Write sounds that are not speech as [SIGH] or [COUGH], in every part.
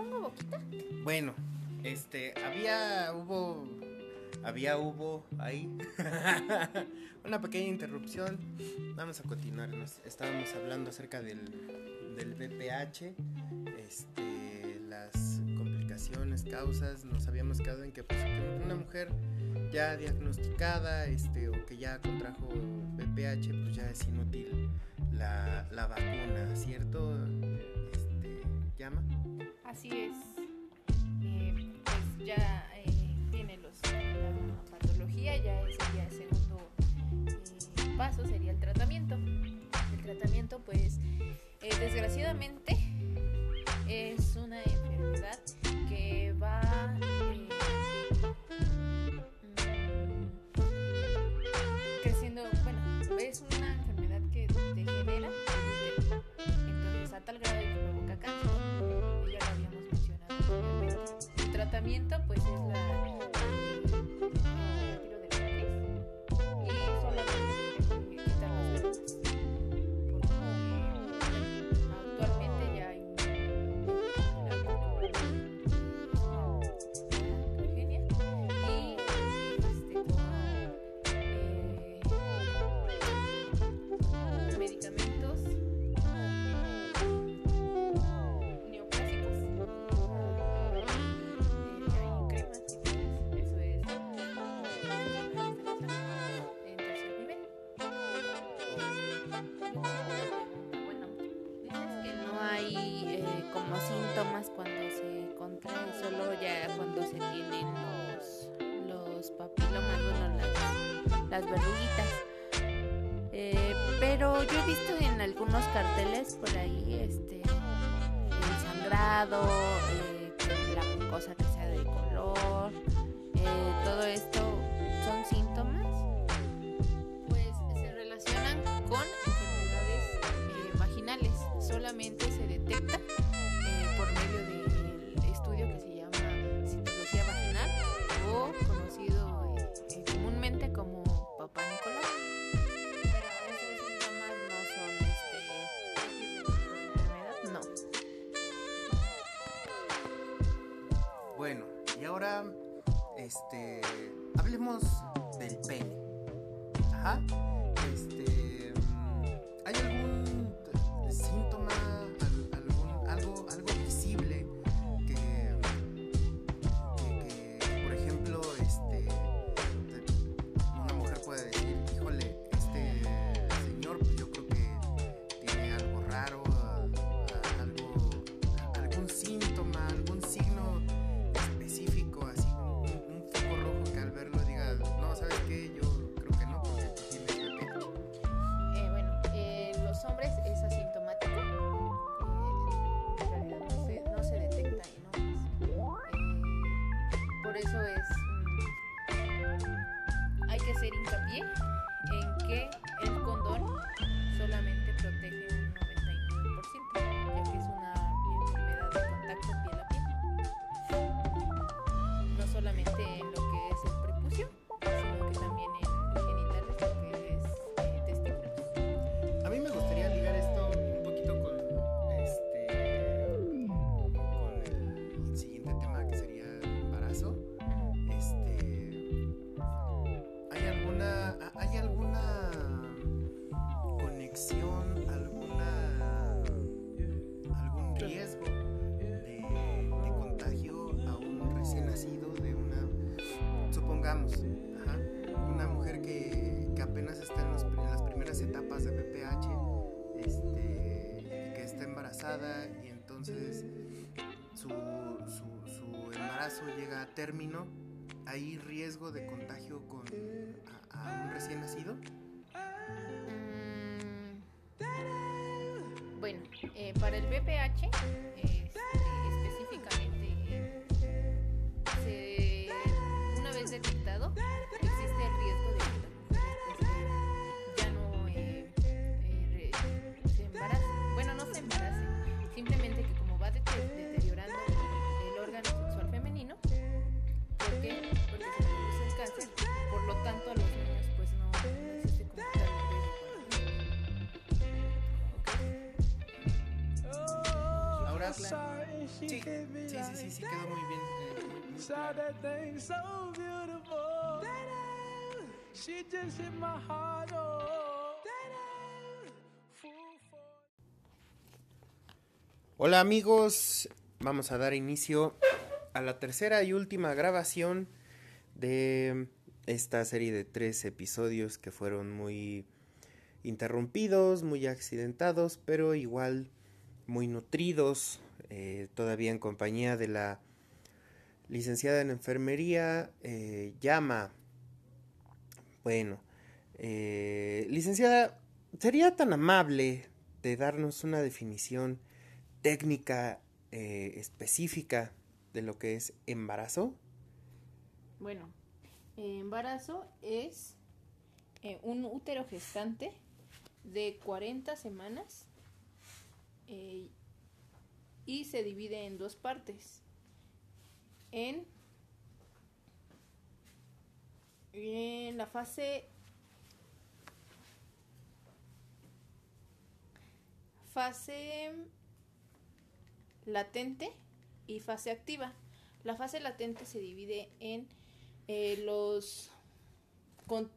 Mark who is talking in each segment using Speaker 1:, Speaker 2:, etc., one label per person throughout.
Speaker 1: pongo boquita?
Speaker 2: Bueno, este, había, hubo, había, hubo ahí [LAUGHS] una pequeña interrupción. Vamos a continuar. Nos estábamos hablando acerca del, del BPH, este, las complicaciones, causas. Nos habíamos quedado en pues, que, una mujer ya diagnosticada este, o que ya contrajo BPH, pues ya es inútil la, la vacuna, ¿cierto? Este, llama.
Speaker 1: Así es. Eh, pues ya eh, tiene los, la patología, ya sería el segundo eh, paso, sería el tratamiento. El tratamiento, pues, eh, desgraciadamente, las eh, pero yo he visto en algunos carteles por ahí, este, ensangrado, eh, la mucosa que sea de color, eh, todo esto
Speaker 2: Bueno, y ahora, este, hablemos del pene. Ajá. entonces su, su, embarazo llega a término, ¿hay riesgo de contagio con, a, un recién nacido?
Speaker 1: Mm. Bueno, eh, para el BPH... Eh,
Speaker 2: Sí, sí, sí, sí, sí, quedó muy bien. eh,
Speaker 3: so beautiful. She just hit my heart. Oh,
Speaker 2: Hola amigos, vamos a dar inicio a la tercera y última grabación de esta serie de tres episodios que fueron muy interrumpidos, muy accidentados, pero igual muy nutridos, eh, todavía en compañía de la licenciada en enfermería, eh, Llama. Bueno, eh, licenciada, ¿sería tan amable de darnos una definición técnica específica de lo que es embarazo?
Speaker 1: Bueno, embarazo es un útero gestante de 40 semanas y se divide en dos partes. En, en la fase fase latente y fase activa. La fase latente se divide en eh, los con-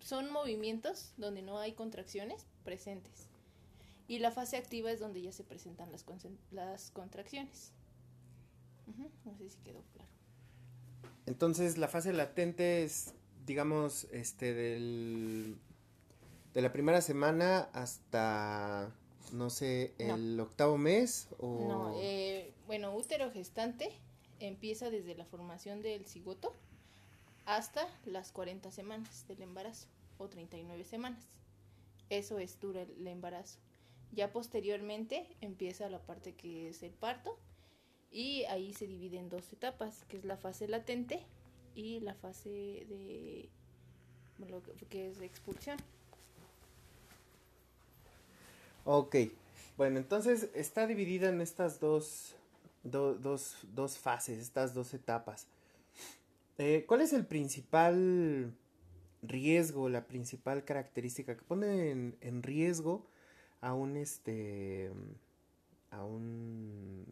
Speaker 1: son movimientos donde no hay contracciones presentes y la fase activa es donde ya se presentan las, las contracciones. No sé si quedó claro.
Speaker 2: Entonces la fase latente es, digamos, este del de la primera semana hasta no sé,
Speaker 1: No.
Speaker 2: el octavo mes o
Speaker 1: No, eh, bueno, útero gestante empieza desde la formación del cigoto hasta las 40 semanas del embarazo o 39 semanas. Eso es dura el embarazo. Ya posteriormente empieza la parte que es el parto y ahí se divide en dos etapas, que es la fase latente y la fase de lo que- es de expulsión.
Speaker 2: Ok, bueno, entonces está dividida en estas dos, do- dos, dos fases, estas dos etapas. Eh, ¿Cuál es el principal riesgo, la principal característica que pone en riesgo a un este a un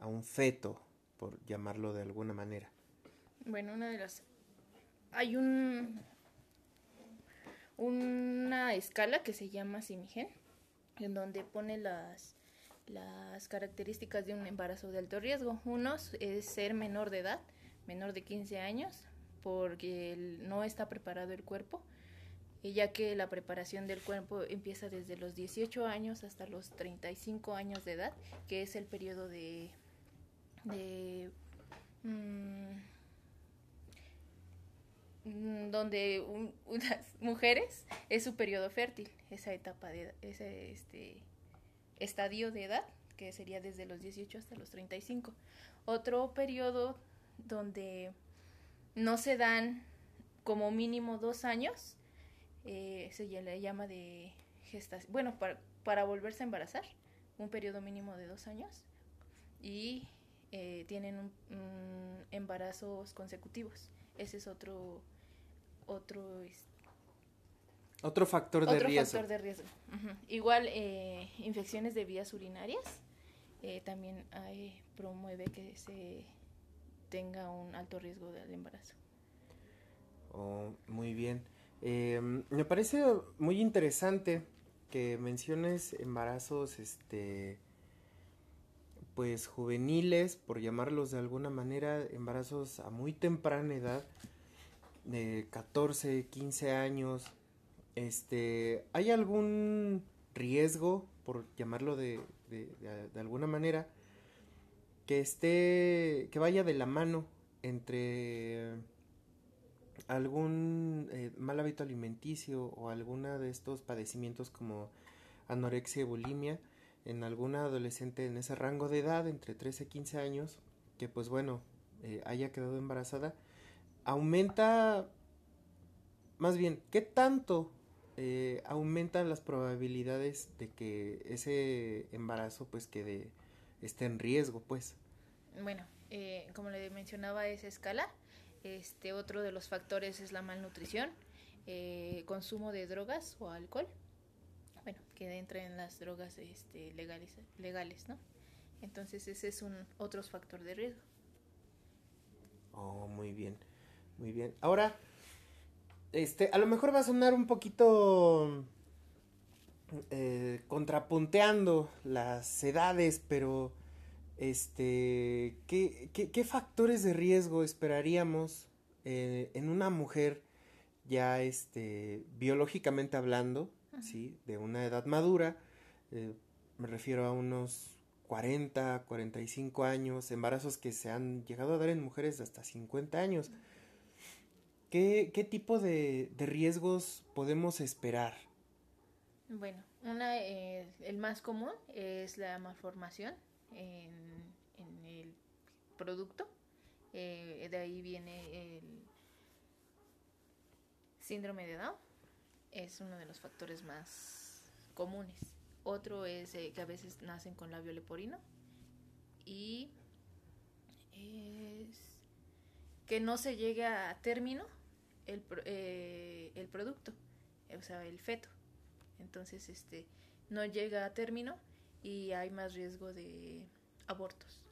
Speaker 2: a un feto, por llamarlo de alguna manera?
Speaker 1: Bueno, una de las... Hay un... Una escala que se llama Simigen, en donde pone las, las características de un embarazo de alto riesgo. Uno es ser menor de edad, menor de 15 años, porque no está preparado el cuerpo, ya que la preparación del cuerpo empieza desde los 18 años hasta los 35 años de edad, que es el periodo de... mm, mm, donde un- unas [LAUGHS] mujeres es su periodo fértil, esa etapa de ese este estadio de edad que sería desde los 18 hasta los 35. Otro periodo donde no se dan como mínimo dos años, eh, se le llama de gestación, bueno, para, para volverse a embarazar, un periodo mínimo de dos años, y eh, tienen un- embarazos consecutivos. Ese es otro otro
Speaker 2: Otro factor de
Speaker 1: otro
Speaker 2: riesgo.
Speaker 1: factor de riesgo. Igual eh, infecciones de vías urinarias eh, también hay- promueve que se tenga un alto riesgo del embarazo.
Speaker 2: Oh, muy bien. Eh, me parece muy interesante que menciones embarazos, este, pues juveniles, por llamarlos de alguna manera, embarazos a muy temprana edad, de 14, 15 años. Este, ¿hay algún riesgo, por llamarlo de, de, de- de alguna manera, que esté, que vaya de la mano entre algún eh, mal hábito alimenticio o alguna de estos padecimientos como anorexia y bulimia en alguna adolescente en ese rango de edad entre 13 y 15 años que pues bueno eh, haya quedado embarazada aumenta más bien qué tanto eh, aumentan las probabilidades de que ese embarazo pues quede esté en riesgo pues
Speaker 1: Bueno, como le mencionaba esa escala, este otro de los factores es la malnutrición, eh, consumo de drogas o alcohol, bueno, que entra en las drogas este, legales, legales, ¿no? Entonces ese es un otro factor de riesgo.
Speaker 2: Oh, muy bien, muy bien. Ahora, este, a lo mejor va a sonar un poquito eh, contrapunteando las edades, pero este, ¿qué, qué, qué factores de riesgo esperaríamos eh, en una mujer ya, este, biológicamente hablando, sí, de una edad madura? Eh, me refiero a unos 40, 45 años, embarazos que se han llegado a dar en mujeres de hasta 50 años. ¿Qué, qué tipo de, de riesgos podemos esperar?
Speaker 1: Bueno, una, eh, el más común es la malformación en, el producto. Eh, de ahí viene el síndrome de Down. Es uno de los factores más comunes. Otro es eh, que a veces nacen con labio leporino. Y es que no se llegue a término el, eh, el producto, o sea, el feto. Entonces, este, no llega a término y hay más riesgo de abortos,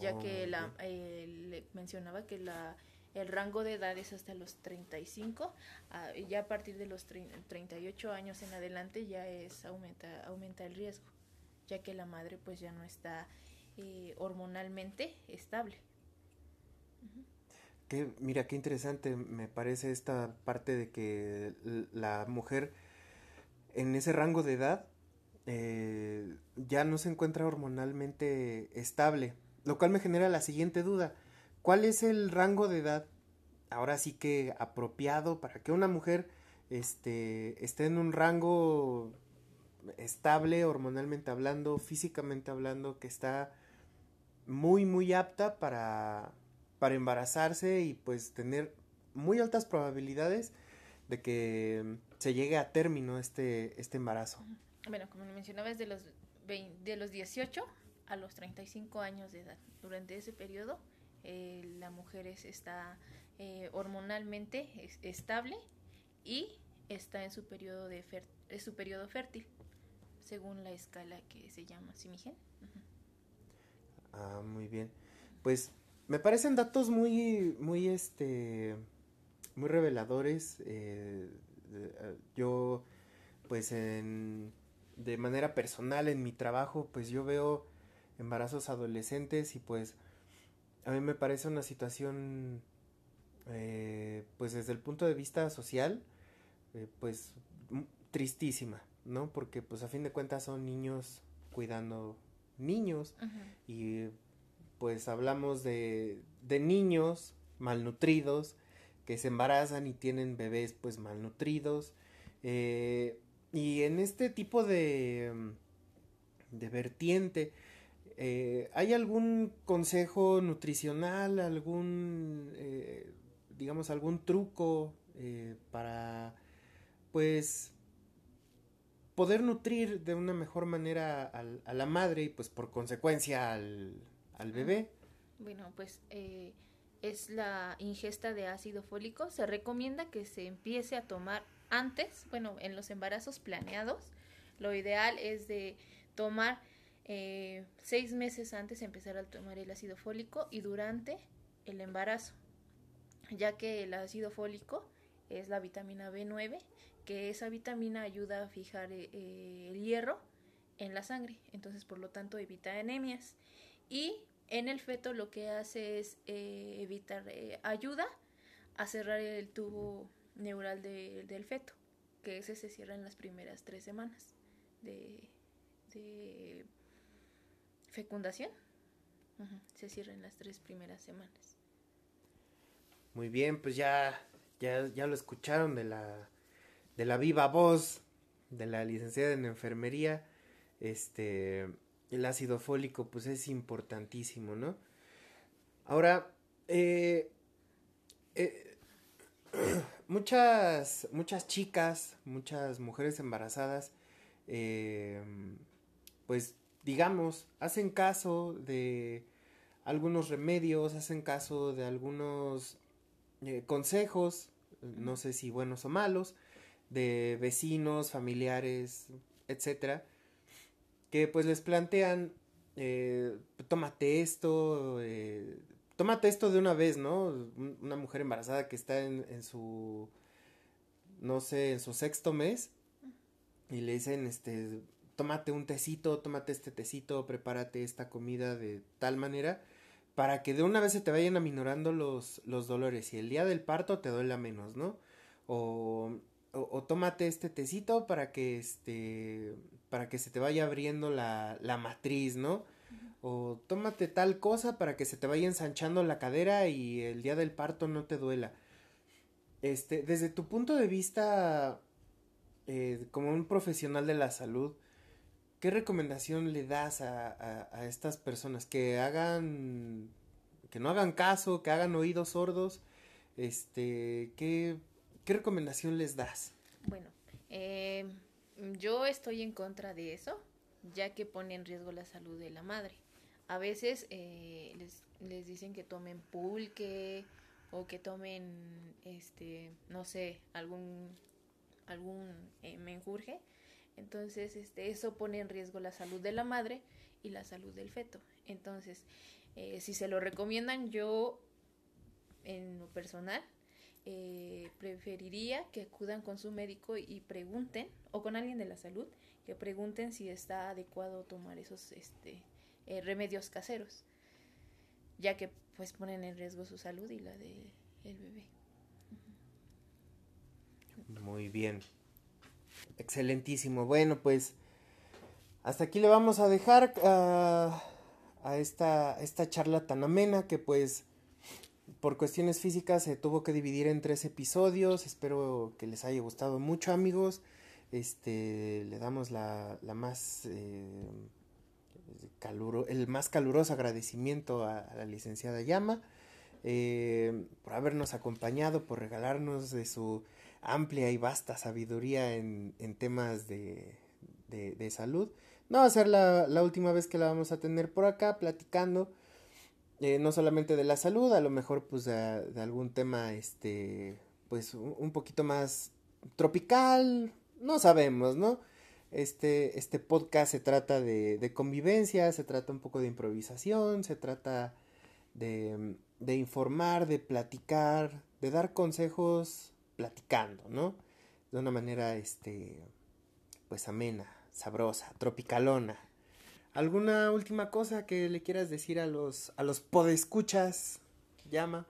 Speaker 1: ya
Speaker 2: Oh,
Speaker 1: que la, eh, le mencionaba que la, el rango de edad es hasta los 35, ah, ya a partir de los trein- 38 años en adelante ya es aumenta, aumenta el riesgo, ya que la madre pues ya no está eh, hormonalmente estable.
Speaker 2: Que, mira, qué interesante me parece esta parte de que la mujer en ese rango de edad eh, ya no se encuentra hormonalmente estable, lo cual me genera la siguiente duda. ¿Cuál es el rango de edad ahora sí que apropiado para que una mujer este, esté en un rango estable hormonalmente hablando, físicamente hablando, que está muy, muy apta para, para embarazarse y pues tener muy altas probabilidades de que se llegue a término este, este embarazo.
Speaker 1: Bueno, como mencionaba, es de los, 20 de los 18 a los 35 años de edad. Durante ese periodo, eh, la mujer es- está eh, hormonalmente es- estable y está en su periodo, de fer- en su periodo fértil, según la escala que se llama Simigen.
Speaker 2: Ah, muy bien. Pues me parecen datos muy, muy, este, muy reveladores. eh, eh, yo, pues, en, de manera personal en mi trabajo, pues yo veo embarazos adolescentes y pues a mí me parece una situación, eh, pues desde el punto de vista social, eh, pues tristísima, ¿no? Porque pues a fin de cuentas son niños cuidando niños y pues hablamos de, de niños malnutridos que se embarazan y tienen bebés pues malnutridos eh, y en este tipo de, mm, de vertiente eh, ¿hay algún consejo nutricional, algún, eh, digamos, algún truco eh, para, pues, poder nutrir de una mejor manera al- a la madre y, pues, por consecuencia al, al bebé?
Speaker 1: Bueno, pues eh, es la ingesta de ácido fólico. Se recomienda que se empiece a tomar antes, bueno, en los embarazos planeados. Lo ideal es de tomar eh, seis meses antes empezar a tomar el ácido fólico y durante el embarazo, ya que el ácido fólico es la vitamina B9, que esa vitamina ayuda a fijar eh, eh, el hierro en la sangre, entonces por lo tanto evita anemias. Y en el feto lo que hace es eh, evitar, ayuda a cerrar el tubo neural de- del feto, que ese se cierra en las primeras tres semanas de, de fecundación. Se cierra en las tres primeras semanas.
Speaker 2: Muy bien, pues ya, ya, ya lo escucharon de la, de la viva voz de la licenciada en enfermería. Este, el ácido fólico, pues es importantísimo, ¿no? Ahora, eh, eh, [CLEARS THROAT] muchas, muchas chicas, muchas mujeres embarazadas, eh, pues digamos, hacen caso de algunos remedios, hacen caso de algunos eh, consejos, no sé si buenos o malos, de vecinos, familiares, etcétera, que pues les plantean eh, tómate esto, eh, tómate esto de una vez, ¿no? Un- Una mujer embarazada que está en, en su, no sé, en su sexto mes y le dicen, este, tómate un tecito, tómate este tecito, prepárate esta comida de tal manera para que de una vez se te vayan aminorando los, los dolores y el día del parto te duela menos, ¿no? O, o, o tómate este tecito para que este para que se te vaya abriendo la, la matriz, ¿no? O tómate tal cosa para que se te vaya ensanchando la cadera y el día del parto no te duela. Este, desde tu punto de vista eh, como un profesional de la salud, ¿qué recomendación le das a, a, estas personas que hagan, que no hagan caso, que hagan oídos sordos? Este, ¿qué, qué recomendación les das?
Speaker 1: Bueno, eh, yo estoy en contra de eso, ya que pone en riesgo la salud de la madre. A veces eh, les, dicen que tomen pulque o que tomen, este, no sé, algún, algún eh, menjurje. Entonces, este, eso pone en riesgo la salud de la madre y la salud del feto. Entonces, eh, si se lo recomiendan, yo, en lo personal, eh, preferiría que acudan con su médico y pregunten, o con alguien de la salud, que pregunten si está adecuado tomar esos este, eh, remedios caseros, ya que pues ponen en riesgo su salud y la del el bebé.
Speaker 2: Muy bien. Excelentísimo. Bueno, pues hasta aquí le vamos a dejar ah, a esta, esta charla tan amena que pues por cuestiones físicas se tuvo que dividir en tres episodios. Espero que les haya gustado mucho, amigos. Este, le damos la, la más eh, caluro, el más caluroso agradecimiento a, la licenciada Llama eh, por habernos acompañado, por regalarnos de su amplia y vasta sabiduría en, en temas de, de, de salud. No va a ser la, la última vez que la vamos a tener por acá platicando eh, no solamente de la salud, a lo mejor pues de, de algún tema este pues un, poquito más tropical, no sabemos, ¿no? Este, este podcast se trata de, de convivencia, se trata un poco de improvisación, se trata de, de informar, de platicar, de dar consejos platicando, ¿no? De una manera, este, pues amena, sabrosa, tropicalona. ¿Alguna última cosa que le quieras decir a los, a los podescuchas? Llama.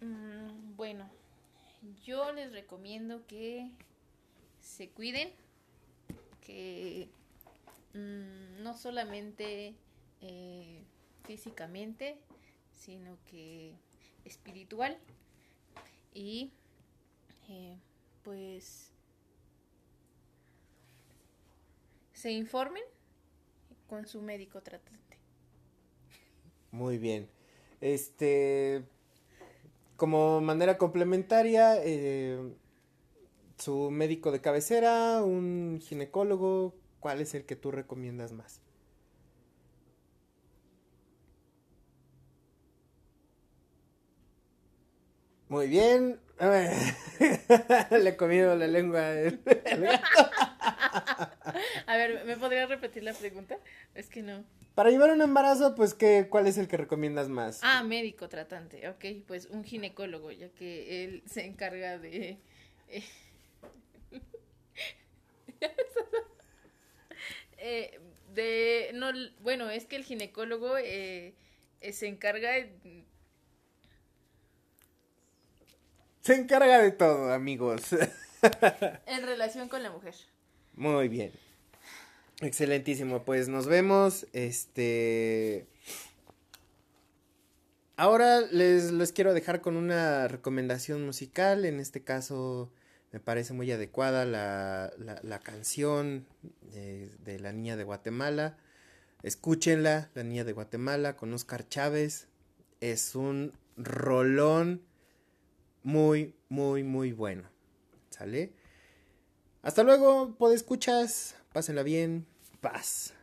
Speaker 1: Mm, bueno, yo les recomiendo que se cuiden, que mm, no solamente eh, físicamente, sino que espiritual y eh, pues se informen con su médico tratante.
Speaker 2: Muy bien. Este, como manera complementaria, eh, su médico de cabecera, un ginecólogo, ¿cuál es el que tú recomiendas más? Muy bien. [LAUGHS] Le he comido la lengua. El gato. [LAUGHS]
Speaker 1: A ver, ¿me podrías repetir la pregunta? Es que no.
Speaker 2: Para llevar un embarazo, pues, ¿qué, ¿cuál es el que recomiendas más?
Speaker 1: Ah, médico tratante, ok, pues un ginecólogo, ya que él se encarga de... eh, de... No, bueno, es que el ginecólogo eh, eh, se encarga... De...
Speaker 2: Se encarga de todo, amigos. [LAUGHS]
Speaker 1: en relación con la mujer.
Speaker 2: Muy bien. Excelentísimo, pues nos vemos. Este. Ahora les, les, quiero dejar con una recomendación musical. En este caso, me parece muy adecuada la, la, la canción de, de, La Niña de Guatemala. Escúchenla, La Niña de Guatemala, con Oscar Chávez. Es un rolón muy, muy, muy bueno. ¿Sale? Hasta luego, podescuchas. Pásenla bien. Paz.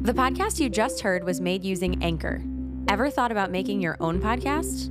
Speaker 4: The podcast you just heard was made using Anchor. Ever thought about making your own podcast?